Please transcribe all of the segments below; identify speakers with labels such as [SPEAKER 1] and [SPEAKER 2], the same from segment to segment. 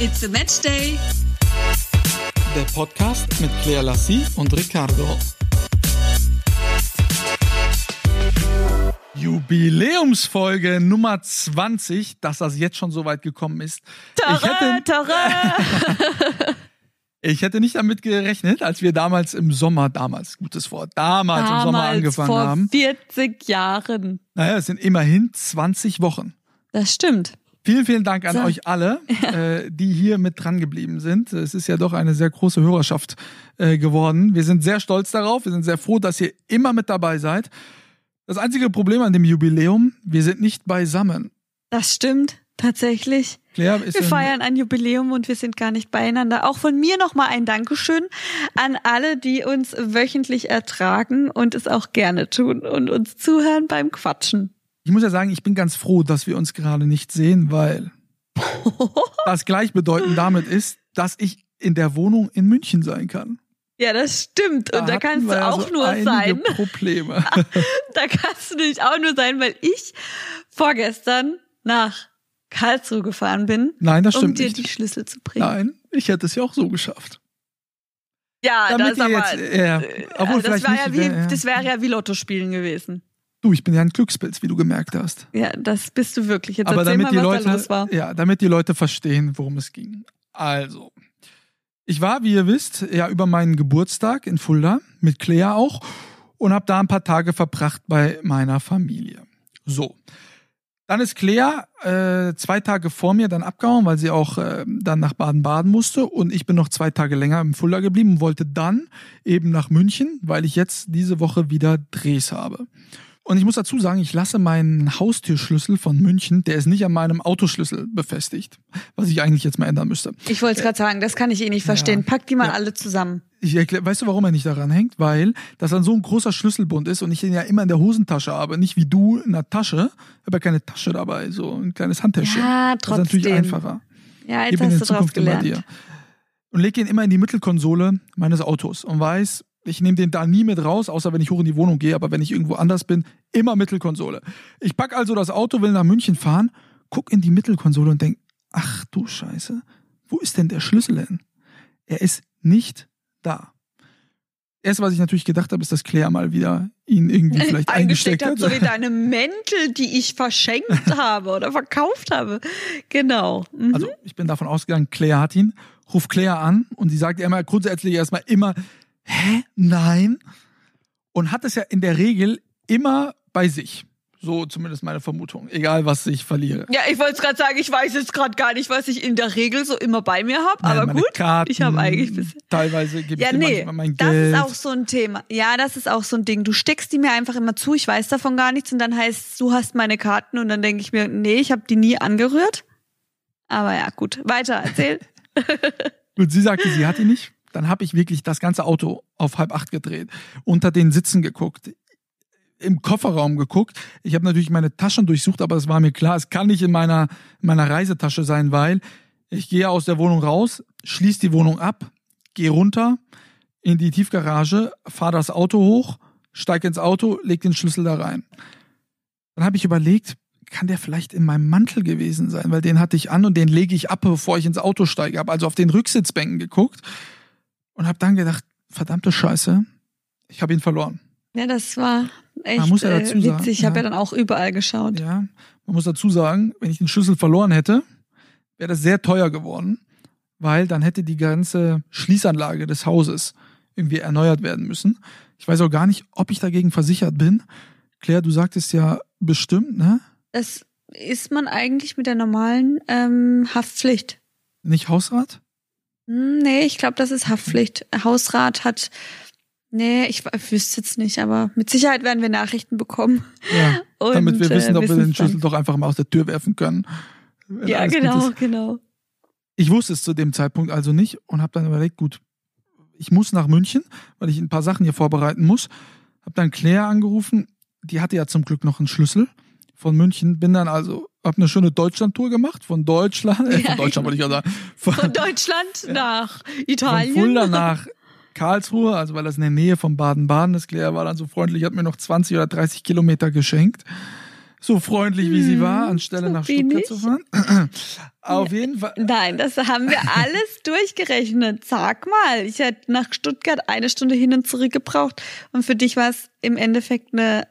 [SPEAKER 1] It's a Match Day.
[SPEAKER 2] Der Podcast mit Claire Lassie und Ricardo. Jubiläumsfolge Nummer 20, dass das jetzt schon so weit gekommen ist.
[SPEAKER 1] Tara,
[SPEAKER 2] ich, hätte,
[SPEAKER 1] Tara.
[SPEAKER 2] ich hätte nicht damit gerechnet, als wir damals im Sommer, damals, gutes Wort, damals, im Sommer
[SPEAKER 1] Damals,
[SPEAKER 2] angefangen
[SPEAKER 1] vor
[SPEAKER 2] haben.
[SPEAKER 1] 40 Jahren.
[SPEAKER 2] Naja, es sind immerhin 20 Wochen.
[SPEAKER 1] Das stimmt.
[SPEAKER 2] Vielen, vielen Dank an
[SPEAKER 1] So.
[SPEAKER 2] euch alle, äh, die hier mit dran geblieben sind. Es ist ja doch eine sehr große Hörerschaft äh, geworden. Wir sind sehr stolz darauf. Wir sind sehr froh, dass ihr immer mit dabei seid. Das einzige Problem an dem Jubiläum, wir sind nicht beisammen.
[SPEAKER 1] Das stimmt. Tatsächlich.
[SPEAKER 2] Claire
[SPEAKER 1] Wir feiern ein Jubiläum und wir sind gar nicht beieinander. Auch von mir nochmal ein Dankeschön an alle, die uns wöchentlich ertragen und es auch gerne tun und uns zuhören beim Quatschen.
[SPEAKER 2] Ich muss ja sagen, ich bin ganz froh, dass wir uns gerade nicht sehen, weil das gleichbedeutend damit ist, dass ich in der Wohnung in München sein kann.
[SPEAKER 1] Ja, das stimmt. Und da, kannst du auch
[SPEAKER 2] so
[SPEAKER 1] nur sein.
[SPEAKER 2] Probleme.
[SPEAKER 1] Da kannst du nicht auch nur sein, weil ich vorgestern nach Karlsruhe gefahren bin,
[SPEAKER 2] Nein, das
[SPEAKER 1] um
[SPEAKER 2] stimmt
[SPEAKER 1] dir
[SPEAKER 2] nicht.
[SPEAKER 1] die Schlüssel zu bringen.
[SPEAKER 2] Nein, ich hätte es ja auch so geschafft.
[SPEAKER 1] Ja,
[SPEAKER 2] Damit
[SPEAKER 1] das aber.
[SPEAKER 2] jetzt, ja, obwohl
[SPEAKER 1] äh, das
[SPEAKER 2] vielleicht
[SPEAKER 1] wäre
[SPEAKER 2] nicht,
[SPEAKER 1] ja wie,
[SPEAKER 2] ja, ja.
[SPEAKER 1] das wäre ja wie Lotto spielen gewesen.
[SPEAKER 2] Du, ich bin ja ein Glückspilz, wie du gemerkt hast.
[SPEAKER 1] Ja, das bist du wirklich. Jetzt
[SPEAKER 2] Aber damit
[SPEAKER 1] mal,
[SPEAKER 2] die
[SPEAKER 1] was
[SPEAKER 2] Leute, ja, damit die Leute verstehen, worum es ging. Also, ich war, wie ihr wisst, ja über meinen Geburtstag in Fulda mit Claire auch und habe da ein paar Tage verbracht bei meiner Familie. So. Dann ist Claire äh, zwei Tage vor mir dann abgehauen, weil sie auch äh, dann nach Baden-Baden musste. Und ich bin noch zwei Tage länger im Fulda geblieben und wollte dann eben nach München, weil ich jetzt diese Woche wieder Drehs habe. Und ich muss dazu sagen, ich lasse meinen Haustürschlüssel von München, der ist nicht an meinem Autoschlüssel befestigt, was ich eigentlich jetzt mal ändern müsste.
[SPEAKER 1] Ich wollte es gerade sagen, das kann ich eh nicht verstehen. Pack die mal
[SPEAKER 2] Ja.
[SPEAKER 1] alle zusammen.
[SPEAKER 2] Ich erklär, weißt du, warum er nicht daran hängt? Weil das dann so ein großer Schlüsselbund ist und ich den ja immer in der Hosentasche habe, nicht wie du in der Tasche. Ich habe ja keine Tasche dabei, so ein kleines Handtäschchen.
[SPEAKER 1] Ja,
[SPEAKER 2] Das ist natürlich
[SPEAKER 1] trotzdem.
[SPEAKER 2] einfacher.
[SPEAKER 1] Ja, jetzt hast du
[SPEAKER 2] immer
[SPEAKER 1] gelernt.
[SPEAKER 2] Und lege ihn immer in die Mittelkonsole meines Autos und weiß, ich nehme den da nie mit raus, außer wenn ich hoch in die Wohnung gehe, aber wenn ich irgendwo anders bin, immer Mittelkonsole. Ich pack also das Auto, will nach München fahren, guck in die Mittelkonsole und denk, ach du Scheiße, wo ist denn der Schlüssel hin? Er ist nicht da. Erst, was ich natürlich gedacht habe, ist, dass Claire mal wieder ihn irgendwie vielleicht eingesteckt,
[SPEAKER 1] hat,
[SPEAKER 2] hat.
[SPEAKER 1] so wie deine Mäntel, die ich verschenkt habe oder verkauft habe. Genau. Mhm.
[SPEAKER 2] Also ich bin davon ausgegangen, Claire hat ihn, ruft Claire an und sie sagt immer grundsätzlich erstmal immer, hä, nein? Und hat es ja in der Regel immer bei sich. So zumindest meine Vermutung. Egal, was ich verliere.
[SPEAKER 1] ja, ich wollte gerade sagen, ich weiß jetzt gerade gar nicht, was ich in der Regel so immer bei mir habe, aber gut.
[SPEAKER 2] Karten,
[SPEAKER 1] ich habe eigentlich bis
[SPEAKER 2] Teilweise gebe
[SPEAKER 1] Ja,
[SPEAKER 2] ich
[SPEAKER 1] nee,
[SPEAKER 2] manchmal mein
[SPEAKER 1] das
[SPEAKER 2] Geld.
[SPEAKER 1] ist auch so ein Thema. Ja, das ist auch so ein Ding. Du steckst die mir einfach immer zu, ich weiß davon gar nichts und dann heißt es, du hast meine Karten und dann denke ich mir, nee, ich habe die nie angerührt. Aber ja, gut, weiter erzähl.
[SPEAKER 2] Und sie sagte, sie hat ihn nicht. Dann habe ich wirklich das ganze Auto auf halb acht gedreht, unter den Sitzen geguckt, im Kofferraum geguckt. Ich habe natürlich meine Taschen durchsucht, aber es war mir klar, es kann nicht in meiner, in meiner Reisetasche sein, weil ich gehe aus der Wohnung raus, schließe die Wohnung ab, gehe runter in die Tiefgarage, fahre das Auto hoch, steige ins Auto, leg den Schlüssel da rein. Dann habe ich überlegt, kann der vielleicht in meinem Mantel gewesen sein, weil den hatte ich an und den lege ich ab, bevor ich ins Auto steige. Habe also auf den Rücksitzbänken geguckt und habe dann gedacht, verdammte Scheiße, ich habe ihn verloren.
[SPEAKER 1] Ja, das war echt
[SPEAKER 2] Man muss ja dazu
[SPEAKER 1] äh,
[SPEAKER 2] sagen,
[SPEAKER 1] witzig. Ich habe
[SPEAKER 2] ja.
[SPEAKER 1] ja dann auch überall geschaut.
[SPEAKER 2] Ja, man muss dazu sagen, wenn ich den Schlüssel verloren hätte, wäre das sehr teuer geworden, weil dann hätte die ganze Schließanlage des Hauses irgendwie erneuert werden müssen. Ich weiß auch gar nicht, ob ich dagegen versichert bin. Claire, du sagtest ja bestimmt, ne?
[SPEAKER 1] Das ist man eigentlich mit der normalen ähm, Haftpflicht.
[SPEAKER 2] Nicht Hausrat?
[SPEAKER 1] Hm, Nee, ich glaube, das ist Haftpflicht. Hausrat hat. Nee, ich wüsste jetzt nicht, aber mit Sicherheit werden wir Nachrichten bekommen.
[SPEAKER 2] Ja.
[SPEAKER 1] Und,
[SPEAKER 2] damit wir wissen,
[SPEAKER 1] äh,
[SPEAKER 2] ob wir den. Schlüssel doch einfach mal aus der Tür werfen können.
[SPEAKER 1] Ja, genau, genau.
[SPEAKER 2] Ich wusste es zu dem Zeitpunkt also nicht und habe dann überlegt, gut, ich muss nach München, weil ich ein paar Sachen hier vorbereiten muss. Habe dann Claire angerufen, die hatte ja zum Glück noch einen Schlüssel von München. Bin dann also, habe eine schöne Deutschland-Tour gemacht, von Deutschland, äh,
[SPEAKER 1] Ja,
[SPEAKER 2] von Deutschland wollte ich ja sagen, von,
[SPEAKER 1] Von Deutschland nach
[SPEAKER 2] von
[SPEAKER 1] Italien.
[SPEAKER 2] Fulda nach Karlsruhe, also weil das in der Nähe von Baden-Baden ist. Claire war dann so freundlich, hat mir noch 20 oder 30 Kilometer geschenkt. So freundlich wie sie war,
[SPEAKER 1] Hm,
[SPEAKER 2] anstelle
[SPEAKER 1] so
[SPEAKER 2] nach Stuttgart
[SPEAKER 1] ich.
[SPEAKER 2] zu fahren. Auf jeden Fall.
[SPEAKER 1] Nein, das haben wir alles durchgerechnet. Sag mal, ich hätte nach Stuttgart eine Stunde hin und zurück gebraucht und für dich war es im Endeffekt eine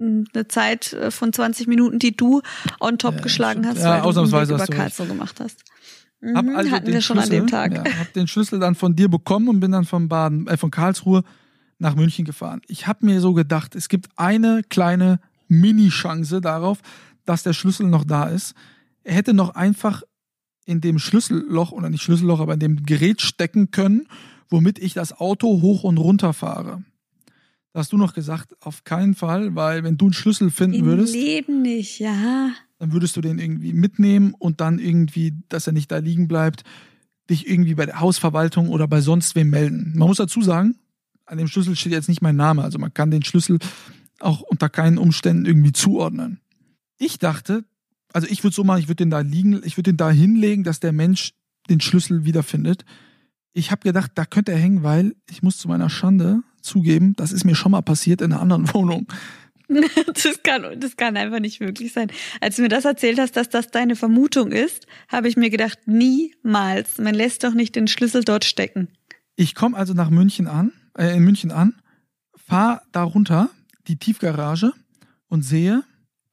[SPEAKER 1] eine Zeit von 20 Minuten, die du on top
[SPEAKER 2] Ja,
[SPEAKER 1] geschlagen
[SPEAKER 2] stimmt.
[SPEAKER 1] hast, weil du
[SPEAKER 2] ausnahmsweise
[SPEAKER 1] über
[SPEAKER 2] du recht.
[SPEAKER 1] Karlsruhe gemacht hast.
[SPEAKER 2] Hab
[SPEAKER 1] Mhm,
[SPEAKER 2] also
[SPEAKER 1] hatten
[SPEAKER 2] den
[SPEAKER 1] wir schon an dem
[SPEAKER 2] Schlüssel-
[SPEAKER 1] Tag.
[SPEAKER 2] Ja, hab den Schlüssel dann von dir bekommen und bin dann von Baden, äh, von Karlsruhe nach München gefahren. Ich habe mir so gedacht, es gibt eine kleine Mini-Chance darauf, dass der Schlüssel noch da ist. Er hätte noch einfach in dem Schlüsselloch oder nicht Schlüsselloch, aber in dem Gerät stecken können, womit ich das Auto hoch und runter fahre. Da hast du noch gesagt, auf keinen Fall, weil wenn du einen Schlüssel finden
[SPEAKER 1] Im
[SPEAKER 2] würdest,
[SPEAKER 1] Leben nicht, ja.
[SPEAKER 2] dann würdest du den irgendwie mitnehmen und dann irgendwie, dass er nicht da liegen bleibt, dich irgendwie bei der Hausverwaltung oder bei sonst wem melden. Man muss dazu sagen, an dem Schlüssel steht jetzt nicht mein Name, also man kann den Schlüssel auch unter keinen Umständen irgendwie zuordnen. Ich dachte, also ich würde so machen, ich würde den da liegen, ich würde den da hinlegen, dass der Mensch den Schlüssel wiederfindet. Ich habe gedacht, da könnte er hängen, weil ich muss zu meiner Schande zugeben, das ist mir schon mal passiert in einer anderen Wohnung.
[SPEAKER 1] Das kann, das kann einfach nicht möglich sein. Als du mir das erzählt hast, dass das deine Vermutung ist, habe ich mir gedacht, niemals. Man lässt doch nicht den Schlüssel dort stecken.
[SPEAKER 2] Ich komme also nach München an, äh, in München an, fahre da runter, die Tiefgarage und sehe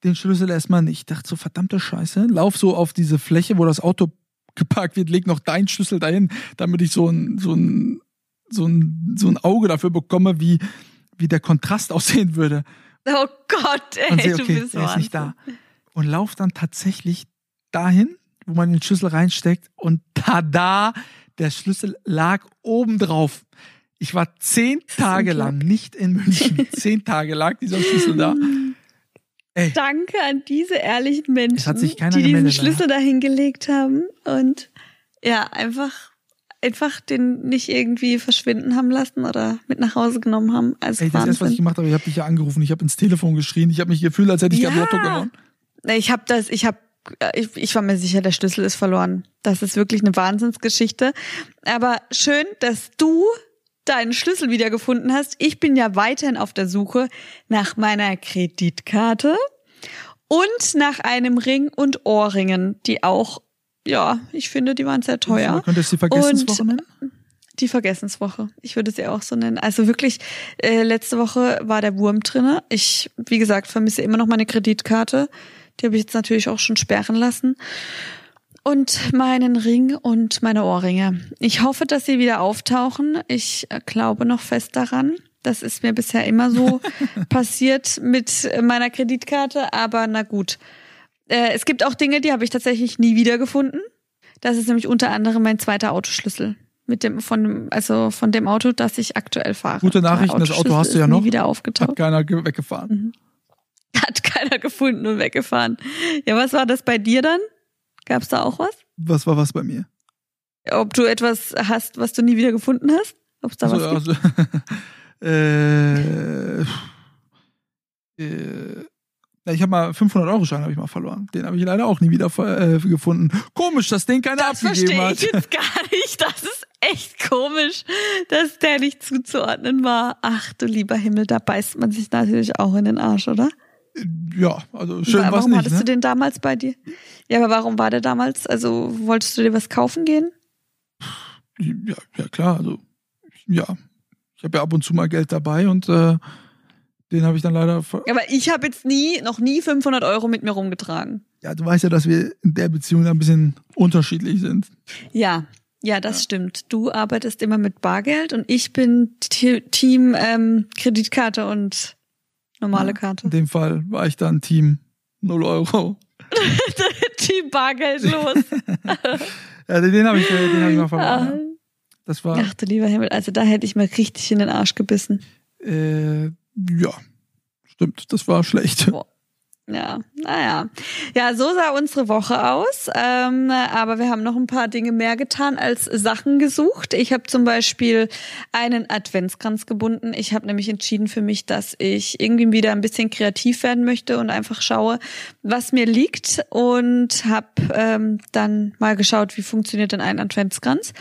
[SPEAKER 2] den Schlüssel erstmal nicht. Ich dachte so, verdammte Scheiße, lauf so auf diese Fläche, wo das Auto geparkt wird, leg noch deinen Schlüssel dahin, damit ich so ein, so ein, so ein, so ein Auge dafür bekomme, wie, wie der Kontrast aussehen würde.
[SPEAKER 1] Oh Gott, ey,
[SPEAKER 2] Und sehe,
[SPEAKER 1] du
[SPEAKER 2] okay,
[SPEAKER 1] bist
[SPEAKER 2] der ist nicht
[SPEAKER 1] Wahnsinn.
[SPEAKER 2] da. Und lauf dann tatsächlich dahin, wo man den Schlüssel reinsteckt und tada, der Schlüssel lag oben drauf. Ich war zehn Tage lang nicht in München. zehn Tage lag dieser Schlüssel da. Ey,
[SPEAKER 1] Danke an diese ehrlichen Menschen, die diesen Schlüssel dahin gelegt haben und ja, einfach, einfach den nicht irgendwie verschwinden haben lassen oder mit nach Hause genommen haben. Also
[SPEAKER 2] ey das ist, was ich gemacht habe. Ich habe dich ja angerufen, ich habe ins Telefon geschrien, ich habe mich gefühlt, als hätte ich
[SPEAKER 1] Ja.
[SPEAKER 2] ja. Lotto gewonnen.
[SPEAKER 1] Ich habe das, ich habe, ich, ich war mir sicher, der Schlüssel ist verloren. Das ist wirklich eine Wahnsinnsgeschichte. Aber schön, dass du deinen Schlüssel wiedergefunden hast. Ich bin ja weiterhin auf der Suche nach meiner Kreditkarte und nach einem Ring und Ohrringen, die auch, ja, ich finde, die waren sehr teuer.
[SPEAKER 2] Man könnte es die Vergessenswoche nennen.
[SPEAKER 1] Die Vergessenswoche. Ich würde sie auch so nennen. Also wirklich, äh, letzte Woche war der Wurm drinne. Ich, wie gesagt, vermisse immer noch meine Kreditkarte. Die habe ich jetzt natürlich auch schon sperren lassen. Und meinen Ring und meine Ohrringe. Ich hoffe, dass sie wieder auftauchen. Ich äh, glaube noch fest daran. Das ist mir bisher immer so passiert mit meiner Kreditkarte. Aber na gut. Äh, es gibt auch Dinge, die habe ich tatsächlich nie wiedergefunden. Das ist nämlich unter anderem mein zweiter Autoschlüssel. Mit dem, von, dem- also von dem Auto, das ich aktuell fahre.
[SPEAKER 2] Gute Nachrichten, das Auto hast du ja noch.
[SPEAKER 1] Wieder
[SPEAKER 2] Hat
[SPEAKER 1] aufgetaucht.
[SPEAKER 2] keiner ge- weggefahren.
[SPEAKER 1] Hat keiner gefunden und weggefahren. Ja, was war das bei dir dann? Gab's da auch was?
[SPEAKER 2] Was war was bei mir?
[SPEAKER 1] Ob du etwas hast, was du nie wieder gefunden hast? Ob es da
[SPEAKER 2] Also,
[SPEAKER 1] was gibt?
[SPEAKER 2] also, äh, äh, ja, ich habe mal 500 Euro Schein habe ich mal verloren. Den habe ich leider auch nie wieder äh, gefunden. Komisch, dass den keiner
[SPEAKER 1] Das
[SPEAKER 2] abgegeben
[SPEAKER 1] verstehe
[SPEAKER 2] hat.
[SPEAKER 1] ich jetzt gar nicht. Das ist echt komisch, dass der nicht zuzuordnen war. Ach du lieber Himmel, da beißt man sich natürlich auch in den Arsch, oder?
[SPEAKER 2] Ja, also schön
[SPEAKER 1] Wa-
[SPEAKER 2] was
[SPEAKER 1] warum
[SPEAKER 2] nicht.
[SPEAKER 1] hattest
[SPEAKER 2] Ne?
[SPEAKER 1] du den damals bei dir? Ja, aber warum war der damals? Also wolltest du dir was kaufen gehen?
[SPEAKER 2] Ja, ja klar, also ja, ich habe ja ab und zu mal Geld dabei und äh, den habe ich dann leider. ver-
[SPEAKER 1] Aber ich habe jetzt nie, noch nie 500 Euro mit mir rumgetragen.
[SPEAKER 2] Ja, du weißt ja, dass wir in der Beziehung ein bisschen unterschiedlich sind.
[SPEAKER 1] Ja, ja, das stimmt. Du arbeitest immer mit Bargeld und ich bin Team ähm, Kreditkarte und normale
[SPEAKER 2] In
[SPEAKER 1] Karte.
[SPEAKER 2] dem Fall war ich dann Team 0 Euro.
[SPEAKER 1] Team Bargeld los.
[SPEAKER 2] Ja, den habe ich, den hab ich mal verloren. ja.
[SPEAKER 1] Ah.
[SPEAKER 2] Das war
[SPEAKER 1] Ach du lieber Himmel, also da hätte ich mir richtig in den Arsch gebissen.
[SPEAKER 2] Äh, ja, stimmt, das war schlecht.
[SPEAKER 1] Boah. Ja, naja. Ja, so sah unsere Woche aus. Ähm, aber wir haben noch ein paar Dinge mehr getan als Sachen gesucht. Ich habe zum Beispiel einen Adventskranz gebunden. Ich habe nämlich entschieden für mich, dass ich irgendwie wieder ein bisschen kreativ werden möchte und einfach schaue, was mir liegt. Und habe ähm, dann mal geschaut, wie funktioniert denn ein Adventskranz.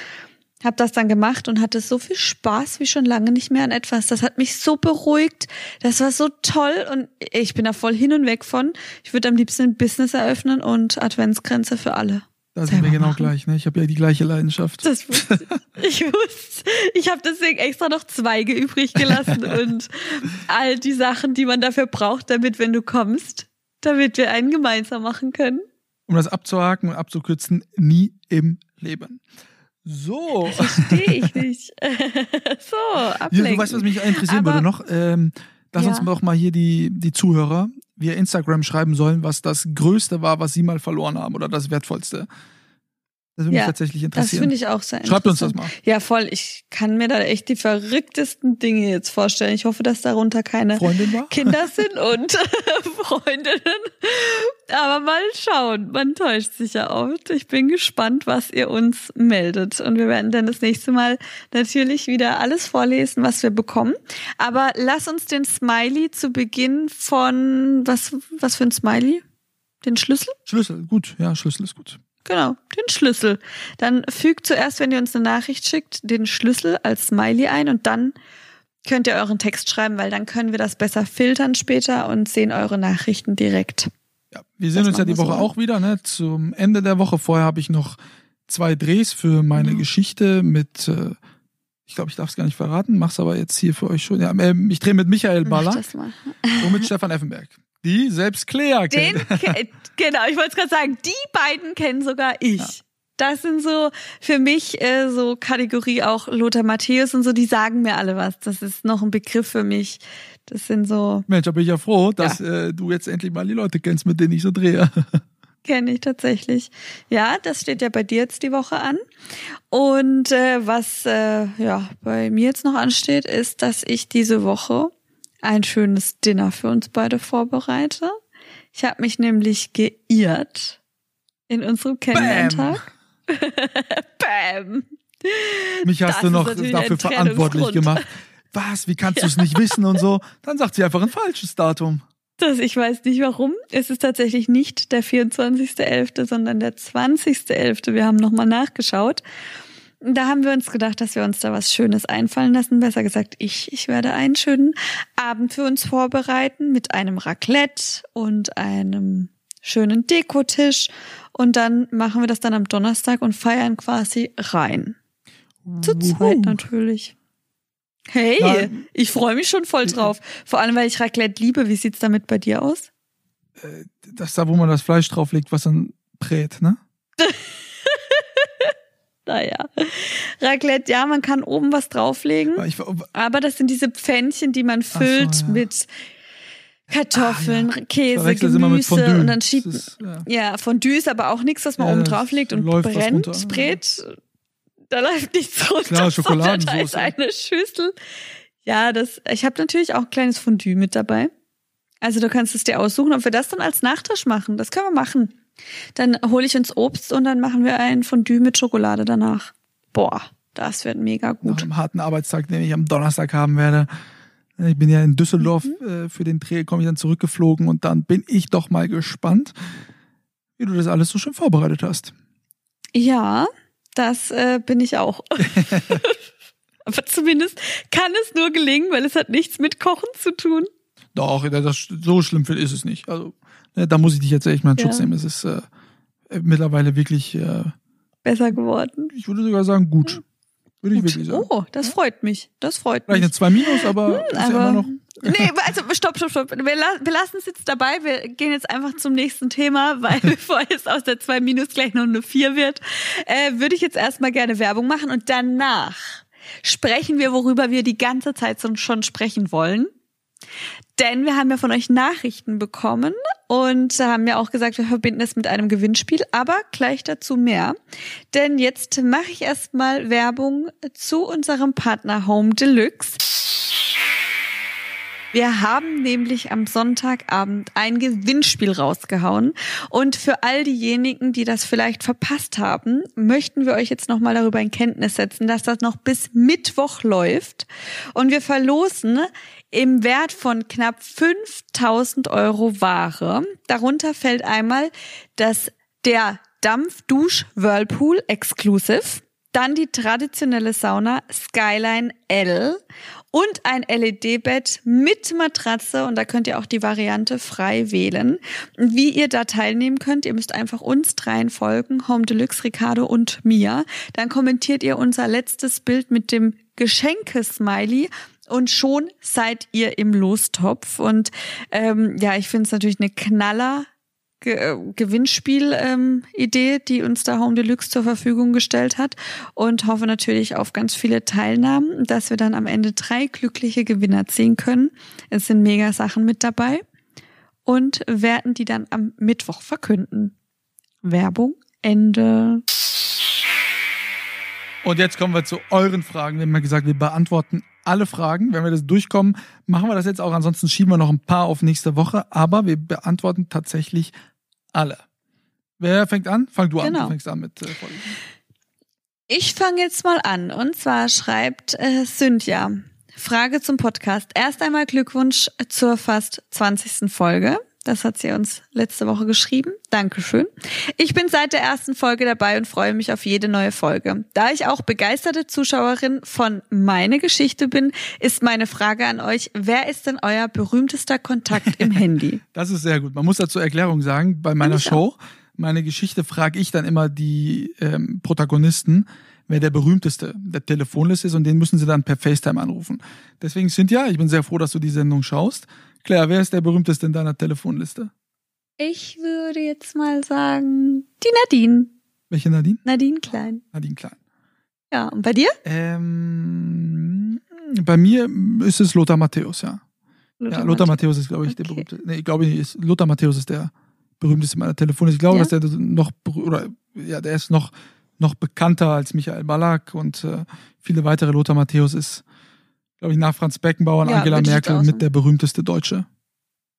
[SPEAKER 1] Habe das dann gemacht und hatte so viel Spaß wie schon lange nicht mehr an etwas. Das hat mich so beruhigt. Das war so toll und ich bin da voll hin und weg von. Ich würde am liebsten ein Business eröffnen und Adventsgrenze für alle.
[SPEAKER 2] Da sind wir genau machen. gleich, ne? Ich habe ja die gleiche Leidenschaft.
[SPEAKER 1] Das wusste ich. wusste. Ich habe deswegen extra noch Zweige übrig gelassen und all die Sachen, die man dafür braucht, damit, wenn du kommst, damit wir einen gemeinsam machen können.
[SPEAKER 2] Um das abzuhaken und abzukürzen, nie im Leben. So.
[SPEAKER 1] Verstehe ich nicht. so, ablenken.
[SPEAKER 2] Ja, du weißt, was mich interessieren Aber, würde noch? Ähm, lass ja. uns doch mal hier die, die Zuhörer via Instagram schreiben sollen, was das Größte war, was sie mal verloren haben oder das Wertvollste. Das würde mich tatsächlich interessieren.
[SPEAKER 1] Das finde ich auch sehr
[SPEAKER 2] interessant. Schreibt uns das mal.
[SPEAKER 1] Ja, voll. Ich kann mir da echt die verrücktesten Dinge jetzt vorstellen. Ich hoffe, dass darunter keine Kinder sind und Freundinnen. Aber mal schauen. Man täuscht sich ja oft. Ich bin gespannt, was ihr uns meldet. Und wir werden dann das nächste Mal natürlich wieder alles vorlesen, was wir bekommen. Aber lass uns den Smiley zu Beginn von, was, was für ein Smiley? Den Schlüssel?
[SPEAKER 2] Schlüssel, gut. Ja, Schlüssel ist gut.
[SPEAKER 1] Genau, den Schlüssel. Dann fügt zuerst, wenn ihr uns eine Nachricht schickt, den Schlüssel als Smiley ein und dann könnt ihr euren Text schreiben, weil dann können wir das besser filtern später und sehen eure Nachrichten direkt.
[SPEAKER 2] Ja, wir sehen das uns ja die Woche so. auch wieder, ne? Zum Ende der Woche. Vorher habe ich noch zwei Drehs für meine mhm. Geschichte mit, äh, ich glaube, ich darf es gar nicht verraten, mach's aber jetzt hier für euch schon. Ja, äh, ich drehe mit Michael Baller und mit Stefan Effenberg. Die selbst Claire
[SPEAKER 1] kennt. genau, ich wollte es gerade sagen, die beiden kennen sogar ich. Ja. Das sind so für mich äh, so Kategorie auch Lothar Matthäus und so, die sagen mir alle was. Das ist noch ein Begriff für mich. Das sind so.
[SPEAKER 2] Mensch, da bin ich ja froh, dass ja. Äh, du jetzt endlich mal die Leute kennst, mit denen ich so drehe.
[SPEAKER 1] Kenne ich tatsächlich. Ja, das steht ja bei dir jetzt die Woche an. Und äh, was äh, ja bei mir jetzt noch ansteht, ist, dass ich diese Woche ein schönes Dinner für uns beide vorbereite. Ich habe mich nämlich geirrt in unserem Kennenlerntag. Bam.
[SPEAKER 2] Mich hast das du noch dafür verantwortlich gemacht. Was? Wie kannst du es nicht wissen und so? Dann sagt sie einfach ein falsches Datum.
[SPEAKER 1] Das, ich weiß nicht warum. Es ist tatsächlich nicht der 24.11., sondern der 20.11. Wir haben nochmal nachgeschaut. Da haben wir uns gedacht, dass wir uns da was Schönes einfallen lassen. Besser gesagt, ich. Ich werde einen schönen Abend für uns vorbereiten mit einem Raclette und einem schönen Dekotisch. Und dann machen wir das dann am Donnerstag und feiern quasi rein. Zu zweit natürlich. Hey, ja. ich freue mich schon voll drauf. Vor allem, weil ich Raclette liebe. Wie sieht's damit bei dir aus?
[SPEAKER 2] Äh, das da, wo man das Fleisch drauflegt, was dann brät, ne?
[SPEAKER 1] Naja. Raclette, ja, man kann oben was drauflegen. Aber das sind diese Pfännchen, die man füllt so, ja. mit Kartoffeln, ah, ja. Käse, Gemüse und dann schiebt. Ist, ja. ja, Fondue ist aber auch nichts, was man ja, oben drauflegt und brennt, brät. Da läuft nichts runter. Klar, Schokoladensauce. Da ist eine Schüssel. Ja, das, ich habe natürlich auch ein kleines Fondue mit dabei. Also du kannst es dir aussuchen, ob wir das dann als Nachtisch machen. Das können wir machen. Dann hole ich uns Obst und dann machen wir ein Fondue mit Schokolade danach. Boah, das wird mega gut.
[SPEAKER 2] Nach einem harten Arbeitstag, den ich am Donnerstag haben werde. Ich bin ja in Düsseldorf mhm. äh, für den Dreh, komme ich dann zurückgeflogen und dann bin ich doch mal gespannt, wie du das alles so schön vorbereitet hast.
[SPEAKER 1] Ja, das äh, bin ich auch. Aber zumindest kann es nur gelingen, weil es hat nichts mit Kochen zu tun.
[SPEAKER 2] Doch, das, so schlimm ist es nicht. Also da muss ich dich jetzt echt mal in Schutz ja. nehmen. Es ist äh, mittlerweile wirklich äh,
[SPEAKER 1] besser geworden.
[SPEAKER 2] Ich würde sogar sagen, gut. Würde ich wirklich sagen.
[SPEAKER 1] Oh, das freut mich. Das freut
[SPEAKER 2] Vielleicht mich. Vielleicht eine 2 Minus, aber, hm, ist aber ja immer noch.
[SPEAKER 1] nee, also stopp, stopp, stopp. Wir, wir lassen es jetzt dabei. Wir gehen jetzt einfach zum nächsten Thema, weil bevor es aus der 2 Minus gleich noch eine 4 wird, äh, würde ich jetzt erstmal gerne Werbung machen und danach sprechen wir, worüber wir die ganze Zeit schon sprechen wollen. Denn wir haben ja von euch Nachrichten bekommen und haben ja auch gesagt, wir verbinden es mit einem Gewinnspiel, aber gleich dazu mehr. Denn jetzt mache ich erstmal Werbung zu unserem Partner Home Deluxe. Wir haben nämlich am Sonntagabend ein Gewinnspiel rausgehauen. Und für all diejenigen, die das vielleicht verpasst haben, möchten wir euch jetzt nochmal darüber in Kenntnis setzen, dass das noch bis Mittwoch läuft. Und wir verlosen im Wert von knapp 5000 Euro Ware. Darunter fällt einmal das, der Dampfdusch Whirlpool Exclusive. Dann die traditionelle Sauna Skyline L und ein LED-Bett mit Matratze und da könnt ihr auch die Variante frei wählen. Wie ihr da teilnehmen könnt, ihr müsst einfach uns dreien folgen, Home Deluxe, Ricardo und Mia. Dann kommentiert ihr unser letztes Bild mit dem Geschenke-Smiley und schon seid ihr im Lostopf. Und ähm, ja, ich finde es natürlich eine Knaller Ge äh, Gewinnspiel-Idee, ähm, die uns da Home Deluxe zur Verfügung gestellt hat und hoffe natürlich auf ganz viele Teilnahmen, dass wir dann am Ende drei glückliche Gewinner ziehen können. Es sind mega Sachen mit dabei und werden die dann am Mittwoch verkünden. Werbung Ende.
[SPEAKER 2] Und jetzt kommen wir zu euren Fragen. Wir haben ja gesagt, wir beantworten alle Fragen. Wenn wir das durchkommen, machen wir das jetzt auch. Ansonsten schieben wir noch ein paar auf nächste Woche. Aber wir beantworten tatsächlich alle. Wer fängt an? Fang du an.
[SPEAKER 1] Genau.
[SPEAKER 2] Du fängst an mit äh,
[SPEAKER 1] Ich fange jetzt mal an. Und zwar schreibt äh, Cynthia. Frage zum Podcast. Erst einmal Glückwunsch zur fast 20. Folge. Das hat sie uns letzte Woche geschrieben. Dankeschön. Ich bin seit der ersten Folge dabei und freue mich auf jede neue Folge. Da ich auch begeisterte Zuschauerin von Meine Geschichte bin, ist meine Frage an euch, wer ist denn euer berühmtester Kontakt im Handy?
[SPEAKER 2] Das ist sehr gut. Man muss dazu Erklärung sagen, bei meiner Show, meine Geschichte, frage ich dann immer die ähm, Protagonisten, wer der berühmteste der Telefonliste ist und den müssen sie dann per FaceTime anrufen. Deswegen, Cynthia, ich bin sehr froh, dass du die Sendung schaust. Claire, wer ist der berühmteste in deiner Telefonliste?
[SPEAKER 1] Ich würde jetzt mal sagen, die Nadine.
[SPEAKER 2] Welche Nadine?
[SPEAKER 1] Nadine Klein.
[SPEAKER 2] Nadine Klein.
[SPEAKER 1] Ja, und bei dir?
[SPEAKER 2] Ähm, bei mir ist es Lothar Matthäus, ja. Lothar, ja, Lothar Matthäus ist, glaube ich, okay. der berühmte. Nee, ich glaube nicht, Lothar Matthäus ist der berühmteste meiner Telefonliste. Ich glaube, ja? dass der noch, oder, ja, der ist noch, noch bekannter als Michael Ballack und äh, viele weitere. Lothar Matthäus ist glaube ich, nach Franz Beckenbauer und ja, Angela Merkel mit der berühmteste Deutsche.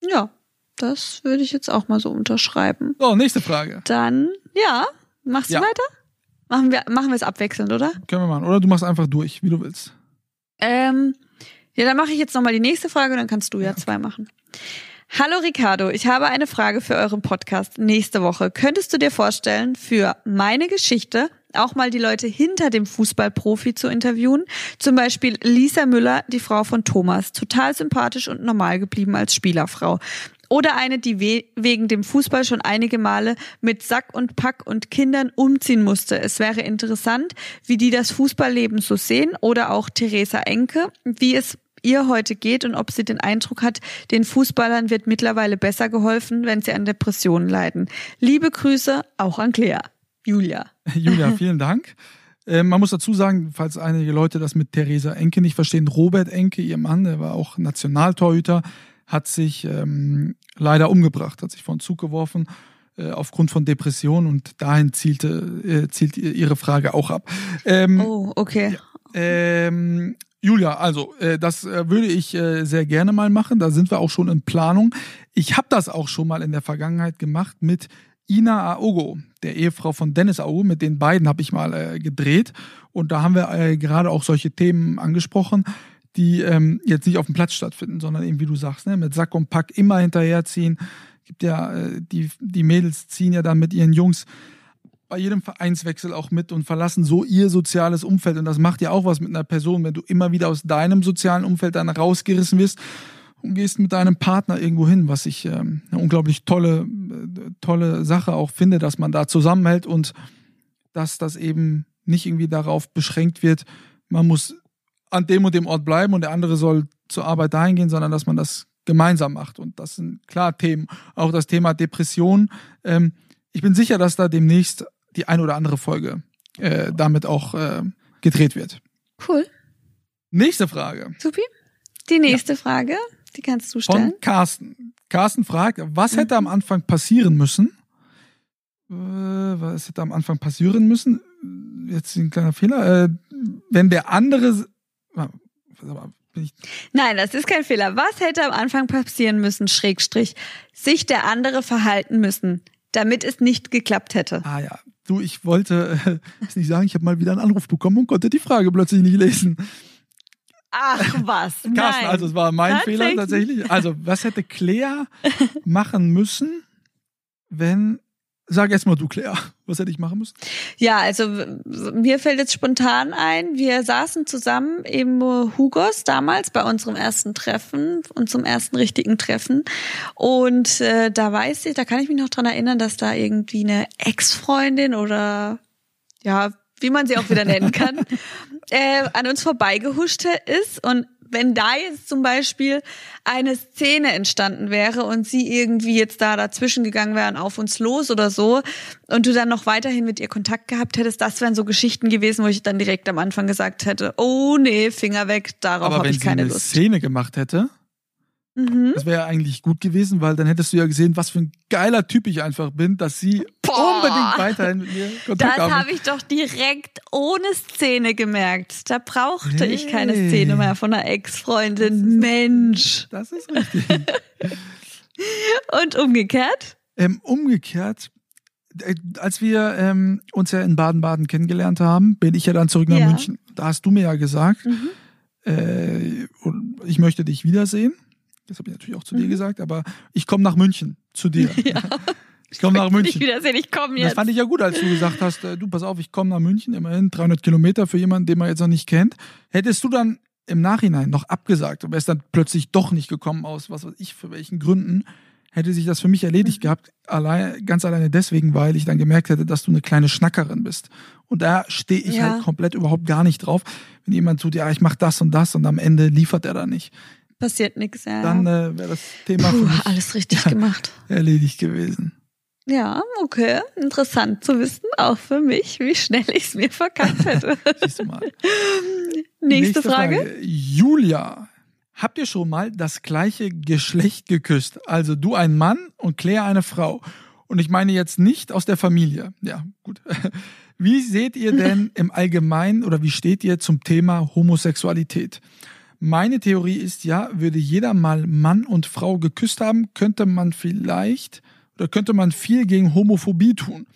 [SPEAKER 1] Ja, das würde ich jetzt auch mal so unterschreiben.
[SPEAKER 2] So, nächste Frage.
[SPEAKER 1] Dann, ja, machst du ja. weiter? Machen wir, machen wir es abwechselnd, oder?
[SPEAKER 2] Können wir machen. Oder du machst einfach durch, wie du willst.
[SPEAKER 1] Ähm, ja, dann mache ich jetzt nochmal die nächste Frage und dann kannst du ja, ja zwei machen. Hallo Ricardo, ich habe eine Frage für euren Podcast nächste Woche. Könntest du dir vorstellen, für meine Geschichte auch mal die Leute hinter dem Fußballprofi zu interviewen. Zum Beispiel Lisa Müller, die Frau von Thomas. Total sympathisch und normal geblieben als Spielerfrau. Oder eine, die we wegen dem Fußball schon einige Male mit Sack und Pack und Kindern umziehen musste. Es wäre interessant, wie die das Fußballleben so sehen. Oder auch Theresa Enke, wie es ihr heute geht und ob sie den Eindruck hat, den Fußballern wird mittlerweile besser geholfen, wenn sie an Depressionen leiden. Liebe Grüße auch an Claire. Julia.
[SPEAKER 2] Julia, vielen Dank. Äh, man muss dazu sagen, falls einige Leute das mit Theresa Enke nicht verstehen, Robert Enke, ihr Mann, der war auch Nationaltorhüter, hat sich ähm, leider umgebracht, hat sich vor den Zug geworfen äh, aufgrund von Depressionen und dahin zielte, äh, zielt ihre Frage auch ab.
[SPEAKER 1] Ähm, oh, okay.
[SPEAKER 2] Ähm, Julia, also äh, das äh, würde ich äh, sehr gerne mal machen. Da sind wir auch schon in Planung. Ich habe das auch schon mal in der Vergangenheit gemacht mit Ina Aogo, der Ehefrau von Dennis Aogo. Mit den beiden habe ich mal äh, gedreht. Und da haben wir äh, gerade auch solche Themen angesprochen, die ähm, jetzt nicht auf dem Platz stattfinden, sondern eben, wie du sagst, ne, mit Sack und Pack immer hinterherziehen. Gibt ja, äh, die, die Mädels ziehen ja dann mit ihren Jungs bei jedem Vereinswechsel auch mit und verlassen so ihr soziales Umfeld. Und das macht ja auch was mit einer Person, wenn du immer wieder aus deinem sozialen Umfeld dann rausgerissen wirst und gehst mit deinem Partner irgendwo hin, was ich ähm, eine unglaublich tolle, äh, tolle Sache auch finde, dass man da zusammenhält und dass das eben nicht irgendwie darauf beschränkt wird, man muss an dem und dem Ort bleiben und der andere soll zur Arbeit dahin gehen, sondern dass man das gemeinsam macht. Und das sind klar Themen. Auch das Thema Depression. Ähm, ich bin sicher, dass da demnächst die eine oder andere Folge äh, damit auch äh, gedreht wird.
[SPEAKER 1] Cool.
[SPEAKER 2] Nächste Frage.
[SPEAKER 1] Supi. Die nächste ja. Frage, die kannst du stellen.
[SPEAKER 2] Von Carsten. Carsten fragt, was hätte am Anfang passieren müssen? Äh, was hätte am Anfang passieren müssen? Jetzt ein kleiner Fehler. Äh, wenn der andere.
[SPEAKER 1] Nein, das ist kein Fehler. Was hätte am Anfang passieren müssen, Schrägstrich, sich der andere verhalten müssen, damit es nicht geklappt hätte?
[SPEAKER 2] Ah ja, Du, ich wollte äh, es nicht sagen, ich habe mal wieder einen Anruf bekommen und konnte die Frage plötzlich nicht lesen.
[SPEAKER 1] Ach was.
[SPEAKER 2] Carsten, Nein. also es war mein tatsächlich? Fehler tatsächlich. Also, was hätte Claire machen müssen, wenn Sag erst mal du, Claire, was hätte ich machen müssen?
[SPEAKER 1] Ja, also mir fällt jetzt spontan ein, wir saßen zusammen im Hugos damals bei unserem ersten Treffen, unserem ersten richtigen Treffen. Und äh, da weiß ich, da kann ich mich noch dran erinnern, dass da irgendwie eine Ex-Freundin oder ja, wie man sie auch wieder nennen kann, äh, an uns vorbeigehuscht ist und wenn da jetzt zum Beispiel eine Szene entstanden wäre und sie irgendwie jetzt da dazwischen gegangen wären auf uns los oder so und du dann noch weiterhin mit ihr Kontakt gehabt hättest, das wären so Geschichten gewesen, wo ich dann direkt am Anfang gesagt hätte, oh nee, Finger weg, darauf habe ich keine
[SPEAKER 2] Lust.
[SPEAKER 1] Lust.
[SPEAKER 2] Wenn sie eine Szene gemacht hätte, Mhm. Das wäre ja eigentlich gut gewesen, weil dann hättest du ja gesehen, was für ein geiler Typ ich einfach bin, dass sie Boah, unbedingt weiterhin mit mir Kontakt.
[SPEAKER 1] Das habe ich doch direkt ohne Szene gemerkt. Da brauchte hey. ich keine Szene mehr von einer Ex-Freundin. Mensch.
[SPEAKER 2] Das ist richtig.
[SPEAKER 1] Und umgekehrt?
[SPEAKER 2] Ähm, umgekehrt, äh, als wir ähm, uns ja in Baden-Baden kennengelernt haben, bin ich ja dann zurück nach ja. München. Da hast du mir ja gesagt, mhm. äh, ich möchte dich wiedersehen. Das habe ich natürlich auch zu mhm. dir gesagt, aber ich komme nach München zu dir. Ja. Ich komme nach München.
[SPEAKER 1] Ich wiedersehen, ich komme jetzt.
[SPEAKER 2] Das fand ich ja gut, als du gesagt hast, äh, du pass auf, ich komme nach München, immerhin 300 Kilometer für jemanden, den man jetzt noch nicht kennt. Hättest du dann im Nachhinein noch abgesagt und wärst dann plötzlich doch nicht gekommen aus, was weiß ich, für welchen Gründen, hätte sich das für mich erledigt mhm. gehabt, allein, ganz alleine deswegen, weil ich dann gemerkt hätte, dass du eine kleine Schnackerin bist. Und da stehe ich ja. halt komplett überhaupt gar nicht drauf, wenn jemand tut, ja, ich mache das und das und am Ende liefert er da nicht
[SPEAKER 1] passiert nichts. Ja.
[SPEAKER 2] Dann äh, wäre das Thema
[SPEAKER 1] Puh, alles richtig ja, gemacht.
[SPEAKER 2] Erledigt gewesen.
[SPEAKER 1] Ja, okay. Interessant zu wissen, auch für mich, wie schnell ich es mir verkackt hätte. Nächste, Nächste Frage. Frage.
[SPEAKER 2] Julia, habt ihr schon mal das gleiche Geschlecht geküsst? Also du ein Mann und Claire eine Frau. Und ich meine jetzt nicht aus der Familie. Ja, gut. Wie seht ihr denn im Allgemeinen oder wie steht ihr zum Thema Homosexualität? Meine Theorie ist ja, würde jeder mal Mann und Frau geküsst haben, könnte man vielleicht oder könnte man viel gegen Homophobie tun.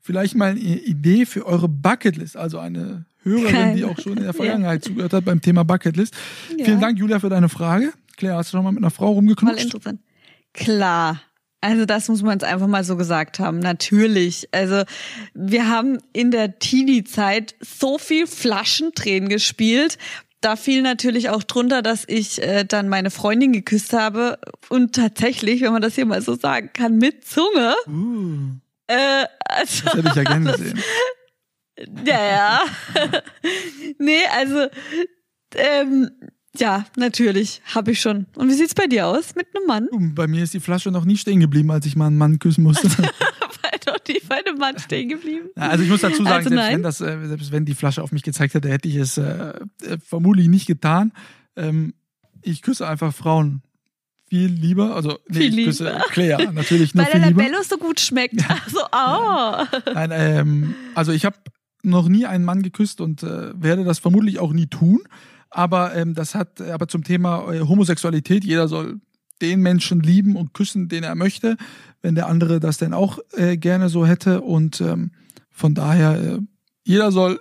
[SPEAKER 2] Vielleicht mal eine Idee für eure Bucketlist, also eine Hörerin, die auch schon in der Vergangenheit ja. zugehört hat beim Thema Bucketlist. Ja. Vielen Dank, Julia, für deine Frage. Claire, hast du schon mal mit einer Frau rumgeknutscht? Mal interessant.
[SPEAKER 1] Klar. Also das muss man jetzt einfach mal so gesagt haben. Natürlich. Also wir haben in der Teenie-Zeit so viel Flaschentränen gespielt da fiel natürlich auch drunter, dass ich äh, dann meine Freundin geküsst habe und tatsächlich, wenn man das hier mal so sagen kann, mit Zunge.
[SPEAKER 2] Uh, äh, also, das hätte ich ja gerne gesehen.
[SPEAKER 1] Ja, ja. nee, also ähm, ja, natürlich, habe ich schon. Und wie sieht's bei dir aus mit einem Mann?
[SPEAKER 2] Bei mir ist die Flasche noch nie stehen geblieben, als ich mal einen Mann küssen musste.
[SPEAKER 1] doch die bei einem Mann stehen geblieben.
[SPEAKER 2] Also ich muss dazu sagen, also selbst, wenn das, äh, selbst wenn die Flasche auf mich gezeigt hätte, hätte ich es äh, äh, vermutlich nicht getan. Ähm, ich küsse einfach Frauen viel lieber. Also nee, viel ich küsse lieber. Claire natürlich noch Weil viel
[SPEAKER 1] der
[SPEAKER 2] lieber.
[SPEAKER 1] Labello so gut schmeckt. Also, oh.
[SPEAKER 2] Nein, ähm, also ich habe noch nie einen Mann geküsst und äh, werde das vermutlich auch nie tun. Aber ähm, das hat aber zum Thema äh, Homosexualität, jeder soll den Menschen lieben und küssen, den er möchte, wenn der andere das denn auch äh, gerne so hätte. Und ähm, von daher, äh, jeder soll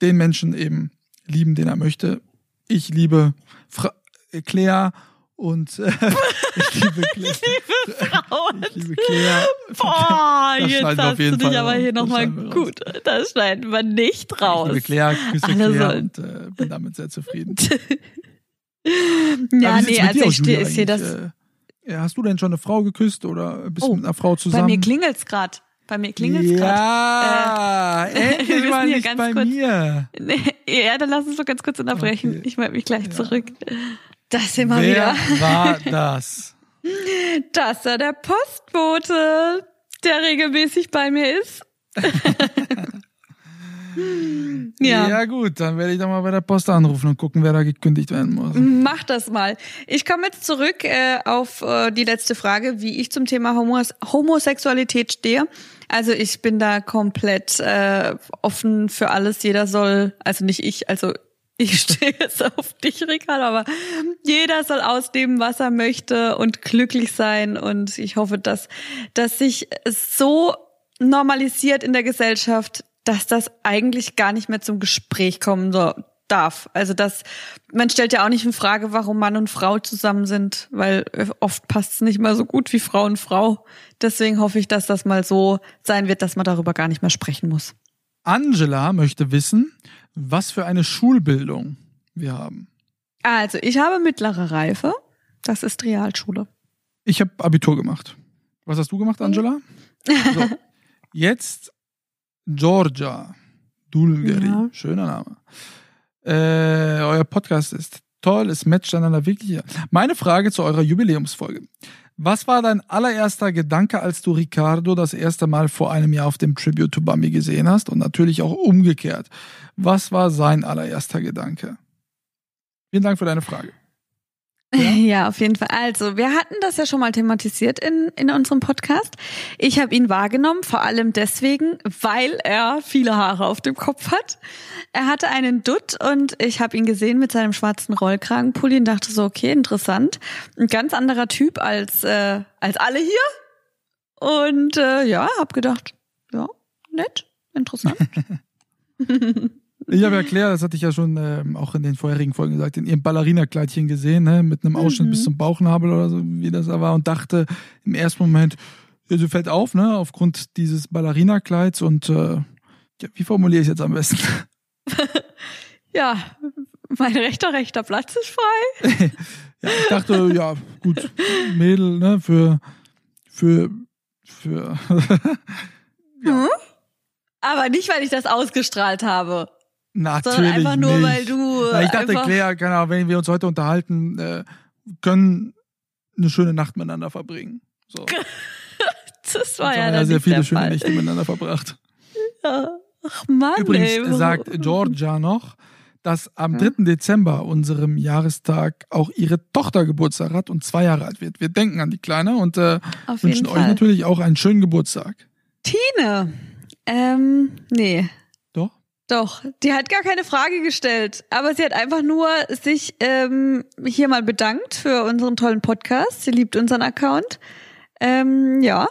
[SPEAKER 2] den Menschen eben lieben, den er möchte. Ich liebe Fra äh, Claire und äh, ich liebe Claire.
[SPEAKER 1] Ich liebe Frauen.
[SPEAKER 2] Ich liebe Claire.
[SPEAKER 1] Boah, das jetzt hast du dich aber hier nochmal gut. Das schneiden wir nicht raus.
[SPEAKER 2] Ich liebe Claire, küsse Alle Claire sollen. und äh, bin damit sehr zufrieden.
[SPEAKER 1] Ja, nee, also ich stehe sehe das.
[SPEAKER 2] Äh, hast du denn schon eine Frau geküsst oder bist du oh, mit einer Frau zusammen?
[SPEAKER 1] Bei mir klingelt's grad. Bei mir klingelt's ja,
[SPEAKER 2] grad. Ja, äh, endlich mal nicht bei kurz, mir.
[SPEAKER 1] Nee, ja, dann lass uns doch ganz kurz unterbrechen. Okay. Ich melde mich gleich ja. zurück. Das immer
[SPEAKER 2] Wer
[SPEAKER 1] wieder.
[SPEAKER 2] war das?
[SPEAKER 1] Das war der Postbote, der regelmäßig bei mir ist.
[SPEAKER 2] Ja. ja gut, dann werde ich doch mal bei der Post anrufen und gucken, wer da gekündigt werden muss.
[SPEAKER 1] Mach das mal. Ich komme jetzt zurück äh, auf äh, die letzte Frage, wie ich zum Thema Homos Homosexualität stehe. Also ich bin da komplett äh, offen für alles. Jeder soll, also nicht ich, also ich stehe jetzt auf dich, Ricard, aber jeder soll ausnehmen, was er möchte und glücklich sein. Und ich hoffe, dass, dass sich so normalisiert in der Gesellschaft, dass das eigentlich gar nicht mehr zum Gespräch kommen soll. darf. Also das, man stellt ja auch nicht in Frage, warum Mann und Frau zusammen sind, weil oft passt es nicht mal so gut wie Frau und Frau. Deswegen hoffe ich, dass das mal so sein wird, dass man darüber gar nicht mehr sprechen muss.
[SPEAKER 2] Angela möchte wissen, was für eine Schulbildung wir haben.
[SPEAKER 1] Also, ich habe mittlere Reife. Das ist Realschule.
[SPEAKER 2] Ich habe Abitur gemacht. Was hast du gemacht, Angela? So, jetzt Georgia Dulgeri.
[SPEAKER 1] Ja.
[SPEAKER 2] Schöner Name. Äh, euer Podcast ist toll, es matcht einander wirklich. Meine Frage zu eurer Jubiläumsfolge. Was war dein allererster Gedanke, als du Ricardo das erste Mal vor einem Jahr auf dem Tribute to Bambi gesehen hast? Und natürlich auch umgekehrt. Was war sein allererster Gedanke? Vielen Dank für deine Frage.
[SPEAKER 1] Ja. auf jeden Fall. Also, wir hatten das ja schon mal thematisiert in, in unserem Podcast. Ich habe ihn wahrgenommen, vor allem deswegen, weil er viele Haare auf dem Kopf hat. Er hatte einen Dutt und ich habe ihn gesehen mit seinem schwarzen Rollkragenpulli und dachte so, okay, interessant. Ein ganz anderer Typ als, äh, als alle hier. Und äh, ja, hab gedacht, ja, nett, interessant.
[SPEAKER 2] Ich habe erklärt, das hatte ich ja schon ähm, auch in den vorherigen Folgen gesagt, in ihrem Ballerina-Kleidchen gesehen, ne, mit einem Ausschnitt
[SPEAKER 1] Mhm.
[SPEAKER 2] bis zum Bauchnabel oder so, wie das da war, und dachte im ersten Moment, ja, so fällt auf, ne, aufgrund dieses Ballerina-Kleids und äh, ja, wie formuliere ich es jetzt am besten?
[SPEAKER 1] ja, mein rechter, rechter Platz ist frei.
[SPEAKER 2] ja, ich dachte, ja, gut, Mädel, ne, für, für, für,
[SPEAKER 1] Hm? Aber nicht, weil ich das ausgestrahlt habe,
[SPEAKER 2] natürlich
[SPEAKER 1] sondern einfach nur,
[SPEAKER 2] nicht.
[SPEAKER 1] weil du.
[SPEAKER 2] Ja, ich dachte, Claire, Ahnung, wenn wir uns heute unterhalten, äh, können eine schöne Nacht miteinander verbringen. So.
[SPEAKER 1] Das war ja,
[SPEAKER 2] haben
[SPEAKER 1] dann
[SPEAKER 2] ja sehr viele
[SPEAKER 1] der
[SPEAKER 2] schöne
[SPEAKER 1] Fall.
[SPEAKER 2] Nächte miteinander verbracht.
[SPEAKER 1] Ja. Ach Mann,
[SPEAKER 2] Übrigens
[SPEAKER 1] ey.
[SPEAKER 2] sagt Georgia noch, dass am
[SPEAKER 1] Ja.
[SPEAKER 2] 3. Dezember, unserem Jahrestag, auch ihre Tochter Geburtstag hat und zwei Jahre alt wird. Wir denken an die Kleine und äh, wünschen euch natürlich auch einen schönen Geburtstag.
[SPEAKER 1] Tine. Ähm, nee.
[SPEAKER 2] Doch?
[SPEAKER 1] Die hat gar keine Frage gestellt, aber sie hat einfach nur sich ähm, hier mal bedankt für unseren tollen Podcast. Sie liebt unseren Account. Ähm, ja.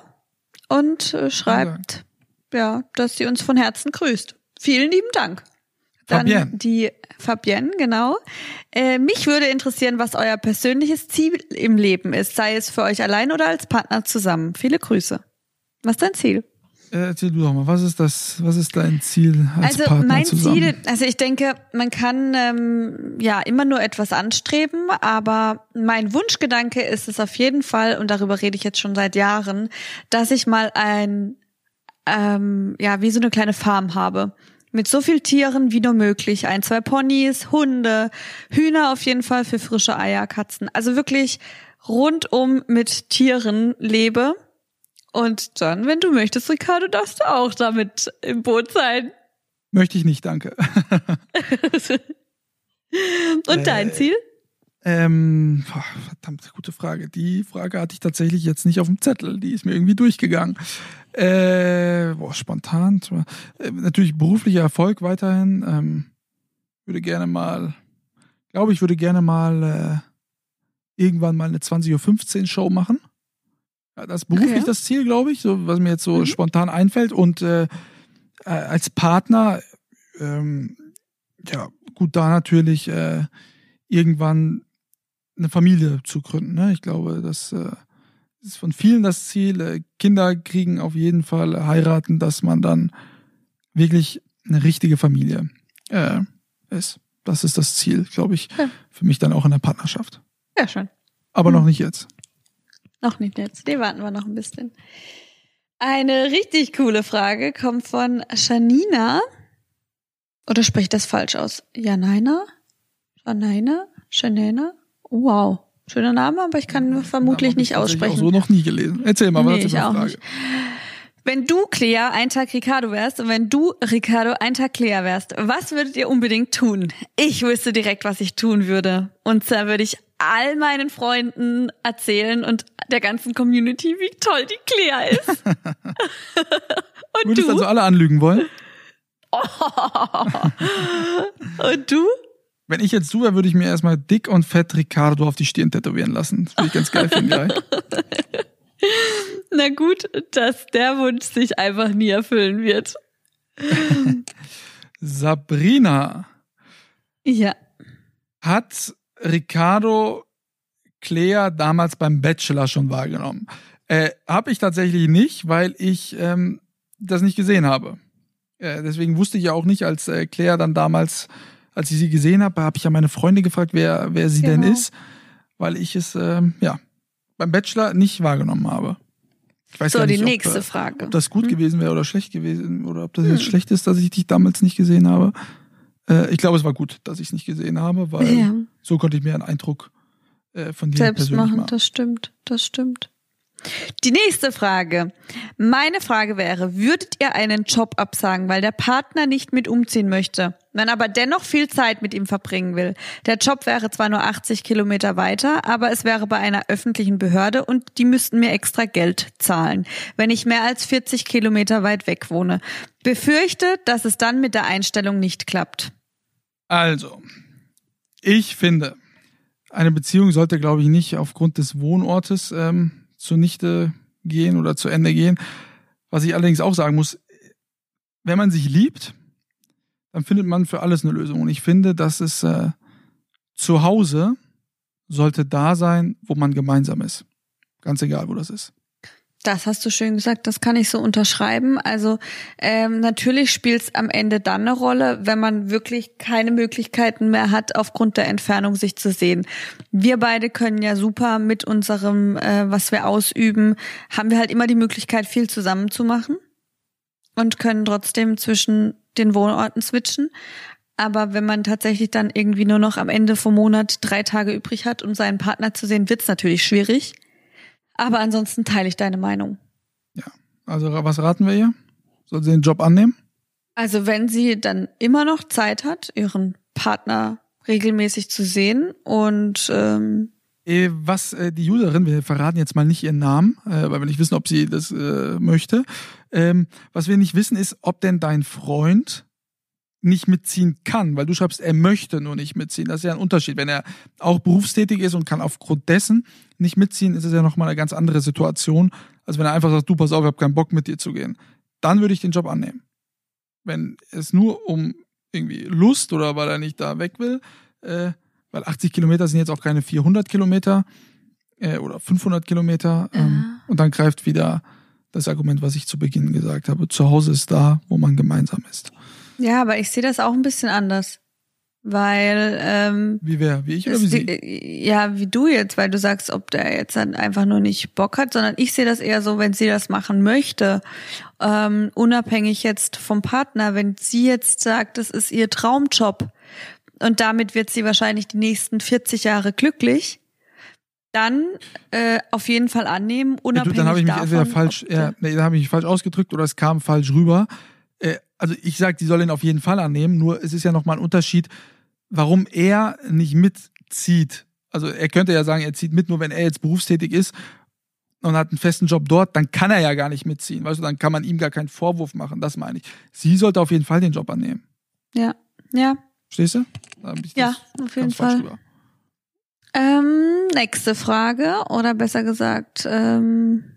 [SPEAKER 1] Und äh, schreibt, ja, dass sie uns von Herzen grüßt. Vielen lieben Dank. Dann
[SPEAKER 2] Fabienne.
[SPEAKER 1] die Fabienne, genau. Äh, mich würde interessieren, was euer persönliches Ziel im Leben ist, sei es für euch allein oder als Partner zusammen. Viele Grüße. Was ist dein Ziel?
[SPEAKER 2] Äh, erzähl du doch mal, was ist das, was ist dein Ziel als
[SPEAKER 1] also
[SPEAKER 2] Partner
[SPEAKER 1] mein
[SPEAKER 2] zusammen?
[SPEAKER 1] Ziel, also ich denke, man kann ähm, ja immer nur etwas anstreben, aber mein Wunschgedanke ist es auf jeden Fall, und darüber rede ich jetzt schon seit Jahren, dass ich mal ein, ähm, ja, wie so eine kleine Farm habe. Mit so viel Tieren wie nur möglich. Ein, zwei Ponys, Hunde, Hühner auf jeden Fall für frische Eier, Katzen. Also wirklich rundum mit Tieren lebe. Und dann, wenn du möchtest, Ricardo, darfst du auch damit im Boot sein.
[SPEAKER 2] Möchte ich nicht, danke.
[SPEAKER 1] Und dein
[SPEAKER 2] Äh,
[SPEAKER 1] Ziel?
[SPEAKER 2] Ähm, boah, verdammt, gute Frage. Die Frage hatte ich tatsächlich jetzt nicht auf dem Zettel. Die ist mir irgendwie durchgegangen. Äh, boah, spontan. Äh, natürlich beruflicher Erfolg weiterhin. Ähm, würde gerne mal, glaube ich, würde gerne mal äh, irgendwann mal eine 20.15 Uhr Show machen. Das beruflich
[SPEAKER 1] Okay.
[SPEAKER 2] das Ziel, glaube ich, so was mir jetzt so
[SPEAKER 1] Mhm.
[SPEAKER 2] spontan einfällt. Und äh, äh, als Partner, ähm, ja, gut, da natürlich äh, irgendwann eine Familie zu gründen. Ne? Ich glaube, das äh, ist von vielen das Ziel. Äh, Kinder kriegen auf jeden Fall heiraten, dass man dann wirklich eine richtige Familie äh, ist. Das ist das Ziel, glaube ich,
[SPEAKER 1] Ja.
[SPEAKER 2] für mich dann auch in der Partnerschaft.
[SPEAKER 1] Ja, schon.
[SPEAKER 2] Aber
[SPEAKER 1] Mhm.
[SPEAKER 2] noch nicht jetzt.
[SPEAKER 1] Noch nicht jetzt. Nee, warten wir noch ein bisschen. Eine richtig coole Frage kommt von Janina. Oder spreche ich das falsch aus? Janina? Janina? Janina? Wow. Schöner Name, aber ich kann vermutlich
[SPEAKER 2] Aber hab ich
[SPEAKER 1] nicht aussprechen.
[SPEAKER 2] Auch so noch nie gelesen. Erzähl mal, was
[SPEAKER 1] Nee,
[SPEAKER 2] ist
[SPEAKER 1] ich
[SPEAKER 2] eine
[SPEAKER 1] nicht.
[SPEAKER 2] Frage?
[SPEAKER 1] Wenn du, Clea, ein Tag Ricardo wärst und wenn du, Ricardo, ein Tag Clea wärst, was würdet ihr unbedingt tun? Ich wüsste direkt, was ich tun würde. Und zwar würde ich all meinen Freunden erzählen und der ganzen Community, wie toll die Clea ist. und
[SPEAKER 2] Würdest du
[SPEAKER 1] du?
[SPEAKER 2] also alle anlügen wollen?
[SPEAKER 1] und du?
[SPEAKER 2] Wenn ich jetzt du wäre, würde ich mir erstmal dick und fett Ricardo auf die Stirn tätowieren lassen. Das würde ich ganz geil finden, gleich.
[SPEAKER 1] Na gut, dass der Wunsch sich einfach nie erfüllen wird.
[SPEAKER 2] Sabrina.
[SPEAKER 1] Ja.
[SPEAKER 2] Hat Ricardo Claire damals beim Bachelor schon wahrgenommen? Äh, habe ich tatsächlich nicht, weil ich ähm, das nicht gesehen habe. Äh, deswegen wusste ich ja auch nicht, als äh, Claire dann damals, als ich sie gesehen habe, habe ich ja meine Freunde gefragt, wer, wer sie
[SPEAKER 1] Genau.
[SPEAKER 2] denn ist, weil ich es ähm, ja beim Bachelor nicht wahrgenommen habe. Ich weiß
[SPEAKER 1] So,
[SPEAKER 2] gar
[SPEAKER 1] die
[SPEAKER 2] nicht, ob,
[SPEAKER 1] nächste
[SPEAKER 2] äh,
[SPEAKER 1] Frage.
[SPEAKER 2] ob das gut
[SPEAKER 1] Hm.
[SPEAKER 2] gewesen wäre oder schlecht gewesen oder ob das
[SPEAKER 1] Hm.
[SPEAKER 2] jetzt schlecht ist, dass ich dich damals nicht gesehen habe. Äh, ich glaube, es war gut, dass ich es nicht gesehen habe, weil
[SPEAKER 1] Ja,
[SPEAKER 2] so konnte ich mir einen Eindruck äh, von dir
[SPEAKER 1] selbst machen,
[SPEAKER 2] machen.
[SPEAKER 1] das stimmt, das stimmt. Die nächste Frage. Meine Frage wäre, würdet ihr einen Job absagen, weil der Partner nicht mit umziehen möchte, man aber dennoch viel Zeit mit ihm verbringen will? Der Job wäre zwar nur 80 Kilometer weiter, aber es wäre bei einer öffentlichen Behörde und die müssten mir extra Geld zahlen, wenn ich mehr als 40 Kilometer weit weg wohne. Befürchte, dass es dann mit der Einstellung nicht klappt.
[SPEAKER 2] Also, ich finde, eine Beziehung sollte, glaube ich, nicht aufgrund des Wohnortes ähm, zunichte gehen oder zu Ende gehen. Was ich allerdings auch sagen muss, wenn man sich liebt, dann findet man für alles eine Lösung. Und ich finde, dass es äh, zu Hause sollte da sein, wo man gemeinsam ist. Ganz egal, wo das ist.
[SPEAKER 1] Das hast du schön gesagt, das kann ich so unterschreiben. Also ähm, natürlich spielt es am Ende dann eine Rolle, wenn man wirklich keine Möglichkeiten mehr hat, aufgrund der Entfernung sich zu sehen. Wir beide können ja super mit unserem, äh, was wir ausüben, haben wir halt immer die Möglichkeit, viel zusammen zu machen und können trotzdem zwischen den Wohnorten switchen. Aber wenn man tatsächlich dann irgendwie nur noch am Ende vom Monat drei Tage übrig hat, um seinen Partner zu sehen, wird's natürlich schwierig. Aber ansonsten teile ich deine Meinung.
[SPEAKER 2] Also, was raten wir ihr? Soll sie den Job annehmen?
[SPEAKER 1] Also wenn sie dann immer noch Zeit hat, ihren Partner regelmäßig zu sehen und ähm,
[SPEAKER 2] Äh, Was äh, die Userin, wir verraten jetzt mal nicht ihren Namen, äh, weil wir nicht wissen, ob sie das äh, möchte. Ähm, was wir nicht wissen, ist, ob denn dein Freund nicht mitziehen kann, weil du schreibst, er möchte nur nicht mitziehen. Das ist ja ein Unterschied. Wenn er auch berufstätig ist und kann aufgrund dessen nicht mitziehen, ist es ja nochmal eine ganz andere Situation, als wenn er einfach sagt, du pass auf, ich habe keinen Bock mit dir zu gehen. Dann würde ich den Job annehmen. Wenn es nur um irgendwie Lust oder weil er nicht da weg will, äh, weil 80 Kilometer sind jetzt auch keine 400 Kilometer äh, oder 500 Kilometer. Ähm, und dann greift wieder das Argument, was ich zu Beginn gesagt habe. Zu Hause ist da, wo man gemeinsam ist.
[SPEAKER 1] ja, aber ich sehe das auch ein bisschen anders. Weil ähm,
[SPEAKER 2] Wie wer? Wie ich oder wie
[SPEAKER 1] die,
[SPEAKER 2] sie?
[SPEAKER 1] äh, ja, wie du jetzt, weil du sagst, ob der jetzt dann einfach nur nicht Bock hat, sondern ich sehe das eher so, wenn sie das machen möchte, ähm, unabhängig jetzt vom Partner, wenn sie jetzt sagt, das ist ihr Traumjob und damit wird sie wahrscheinlich die nächsten 40 Jahre glücklich, dann äh, auf jeden Fall annehmen,
[SPEAKER 2] Ja, du,
[SPEAKER 1] unabhängig
[SPEAKER 2] dann habe ich mich
[SPEAKER 1] davon,
[SPEAKER 2] entweder falsch, ja, nee, dann habe ich mich falsch ausgedrückt oder es kam falsch rüber. Äh, also ich sage, die soll ihn auf jeden Fall annehmen, nur es ist ja nochmal ein Unterschied, warum er nicht mitzieht. Also er könnte ja sagen, er zieht mit, nur wenn er jetzt berufstätig ist und hat einen festen Job dort, dann kann er ja gar nicht mitziehen. Weißt du, dann kann man ihm gar keinen Vorwurf machen, das meine ich. Sie sollte auf jeden Fall den Job annehmen.
[SPEAKER 1] Ja, ja,
[SPEAKER 2] Verstehst du?
[SPEAKER 1] Ja, auf jeden Fall.
[SPEAKER 2] rüber.
[SPEAKER 1] Ähm, nächste Frage oder besser gesagt, ähm,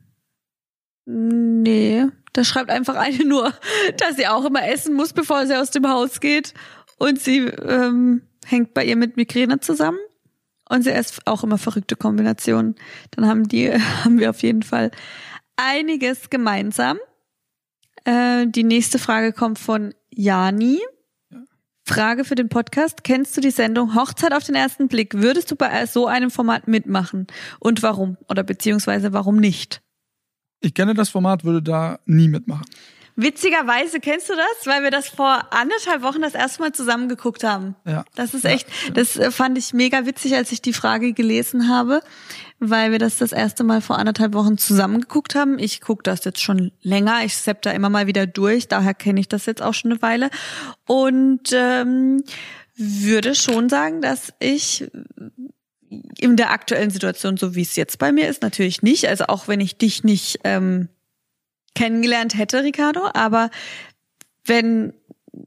[SPEAKER 1] nee, da schreibt einfach eine nur, dass sie auch immer essen muss, bevor sie aus dem Haus geht und sie ähm, hängt bei ihr mit Migräne zusammen und sie isst auch immer verrückte Kombinationen. Dann haben die haben wir auf jeden Fall einiges gemeinsam. Äh, die nächste Frage kommt von Jani. Frage für den Podcast. Kennst du die Sendung Hochzeit auf den ersten Blick? Würdest du bei so einem Format mitmachen? Und warum? Oder beziehungsweise warum nicht?
[SPEAKER 2] Ich kenne das Format, würde da nie mitmachen.
[SPEAKER 1] Witzigerweise kennst du das, weil wir das vor anderthalb Wochen das erste Mal zusammen geguckt haben.
[SPEAKER 2] Ja.
[SPEAKER 1] Das ist
[SPEAKER 2] Ja,
[SPEAKER 1] echt, das äh, fand ich mega witzig, als ich die Frage gelesen habe, weil wir das das erste Mal vor anderthalb Wochen zusammen geguckt haben. Ich gucke das jetzt schon länger, ich sepp da immer mal wieder durch, daher kenne ich das jetzt auch schon eine Weile und ähm, würde schon sagen, dass ich in der aktuellen Situation, so wie es jetzt bei mir ist, natürlich nicht. Also auch wenn ich dich nicht ähm, kennengelernt hätte, Ricardo, aber wenn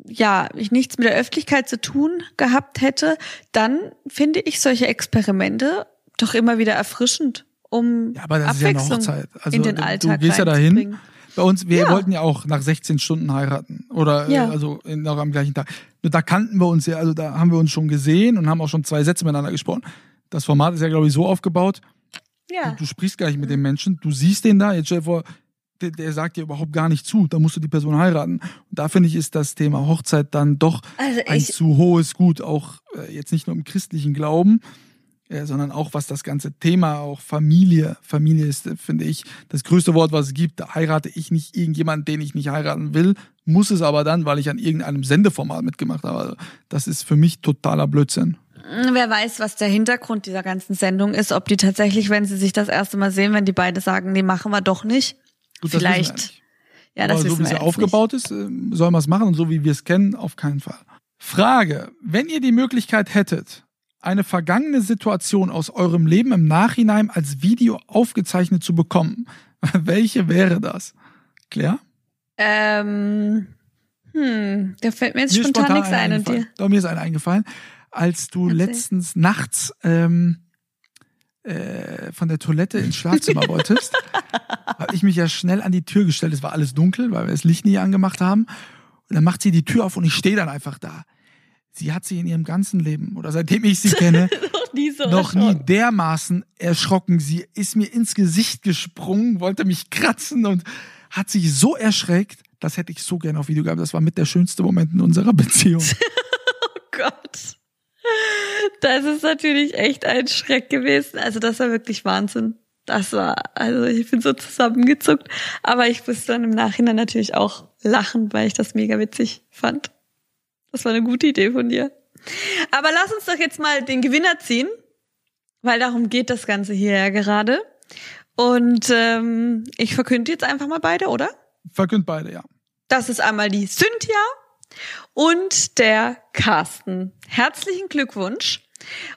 [SPEAKER 1] ja, ich nichts mit der Öffentlichkeit zu tun gehabt hätte, dann finde ich solche Experimente doch immer wieder erfrischend, um
[SPEAKER 2] Ja, aber das ist ja eine
[SPEAKER 1] Abwechslung
[SPEAKER 2] Hochzeit. Also
[SPEAKER 1] in den
[SPEAKER 2] du
[SPEAKER 1] Alltag
[SPEAKER 2] gehst ja dahin. Bei uns, wir
[SPEAKER 1] Ja.
[SPEAKER 2] wollten ja auch nach 16 Stunden heiraten. Oder
[SPEAKER 1] Ja.
[SPEAKER 2] äh, also in, noch am gleichen Tag. Nur da kannten wir uns ja, also da haben wir uns schon gesehen und haben auch schon zwei Sätze miteinander gesprochen. Das Format ist ja, glaube ich, so aufgebaut,
[SPEAKER 1] Ja.
[SPEAKER 2] du sprichst gar nicht mit dem Menschen, du siehst den da, jetzt stell dir vor, der, der sagt dir überhaupt gar nicht zu, da musst du die Person heiraten. Und da finde ich, ist das Thema Hochzeit dann doch
[SPEAKER 1] Also
[SPEAKER 2] ein
[SPEAKER 1] ich,
[SPEAKER 2] zu hohes Gut, auch äh, jetzt nicht nur im christlichen Glauben, äh, sondern auch was das ganze Thema, auch Familie, Familie ist, äh, finde ich, das größte Wort, was es gibt. Da heirate ich nicht irgendjemanden, den ich nicht heiraten will, muss es aber dann, weil ich an irgendeinem Sendeformat mitgemacht habe. Also, das ist für mich totaler Blödsinn.
[SPEAKER 1] wer weiß, was der Hintergrund dieser ganzen Sendung ist, ob die tatsächlich, wenn sie sich das erste Mal sehen, wenn die beide sagen, nee, machen wir doch nicht.
[SPEAKER 2] Gut, das wissen wir
[SPEAKER 1] Vielleicht.
[SPEAKER 2] nicht.
[SPEAKER 1] Ja, das
[SPEAKER 2] Aber so
[SPEAKER 1] wissen
[SPEAKER 2] wie
[SPEAKER 1] wir
[SPEAKER 2] es ja
[SPEAKER 1] jetzt
[SPEAKER 2] aufgebaut ist, äh, soll man es machen und so wie wir es kennen, auf keinen Fall. Frage, wenn ihr die Möglichkeit hättet, eine vergangene Situation aus eurem Leben im Nachhinein als Video aufgezeichnet zu bekommen, welche wäre das? Claire?
[SPEAKER 1] nicht. Ähm, hm, da fällt mir jetzt
[SPEAKER 2] Mir ist
[SPEAKER 1] spontan, nichts ein und dir.
[SPEAKER 2] Doch, mir ist eine eingefallen, als du
[SPEAKER 1] Erzähl.
[SPEAKER 2] letztens nachts ähm, äh, von der Toilette ins Schlafzimmer wolltest, habe ich mich ja schnell an die Tür gestellt. Es war alles dunkel, weil wir das Licht nie angemacht haben. Und dann macht sie die Tür auf und ich stehe dann einfach da. Sie hat sich in ihrem ganzen Leben oder seitdem ich sie kenne
[SPEAKER 1] Noch nie so.
[SPEAKER 2] noch nie dermaßen erschrocken. Sie ist mir ins Gesicht gesprungen, wollte mich kratzen und hat sich so erschreckt. Das hätte ich so gerne auf Video gehabt. Das war mit der schönste Moment in unserer Beziehung.
[SPEAKER 1] Das ist natürlich echt ein Schreck gewesen. Also das war wirklich Wahnsinn. Das war, also ich bin so zusammengezuckt. Aber ich musste dann im Nachhinein natürlich auch lachen, weil ich das mega witzig fand. Das war eine gute Idee von dir. Aber lass uns doch jetzt mal den Gewinner ziehen, weil darum geht das Ganze hier ja gerade. Und ähm, ich verkünde jetzt einfach mal beide, oder?
[SPEAKER 2] Verkündet beide, ja.
[SPEAKER 1] Das ist einmal die Cynthia und der Carsten. Herzlichen Glückwunsch.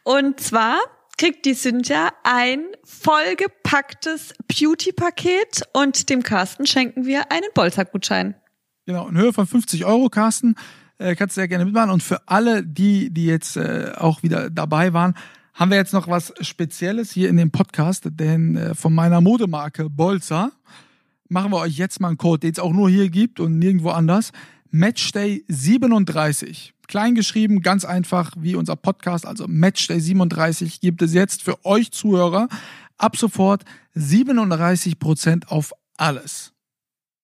[SPEAKER 1] Und zwar kriegt die Cynthia ein vollgepacktes Beauty-Paket und dem Carsten schenken wir einen Bolzer-Gutschein.
[SPEAKER 2] Genau, in Höhe von 50 Euro, Carsten. Äh, kannst du sehr gerne mitmachen. Und für alle, die, die jetzt äh, auch wieder dabei waren, haben wir jetzt noch was Spezielles hier in dem Podcast, denn äh, von meiner Modemarke Bolzer machen wir euch jetzt mal einen Code, den es auch nur hier gibt und nirgendwo anders. Matchday 37. Klein geschrieben, ganz einfach wie unser Podcast. Also Matchday 37 gibt es jetzt für euch Zuhörer ab sofort 37% auf alles.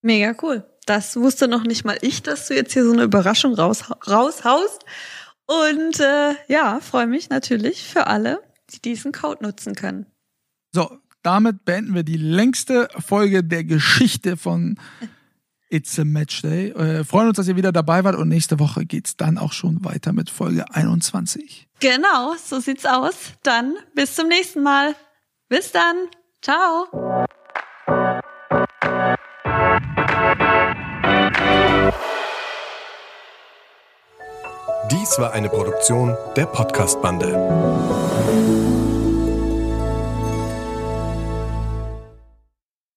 [SPEAKER 1] Mega cool. Das wusste noch nicht mal ich, dass du jetzt hier so eine Überraschung raus, raushaust. Und äh, ja, freue mich natürlich für alle, die diesen Code nutzen können.
[SPEAKER 2] So, damit beenden wir die längste Folge der Geschichte von It's a Match Day. Äh, freuen uns, dass ihr wieder dabei wart und nächste Woche geht's dann auch schon weiter mit Folge 21.
[SPEAKER 1] Genau, so sieht's aus. Dann bis zum nächsten Mal. Bis dann. Ciao.
[SPEAKER 3] Dies war eine Produktion der Podcast-Bande.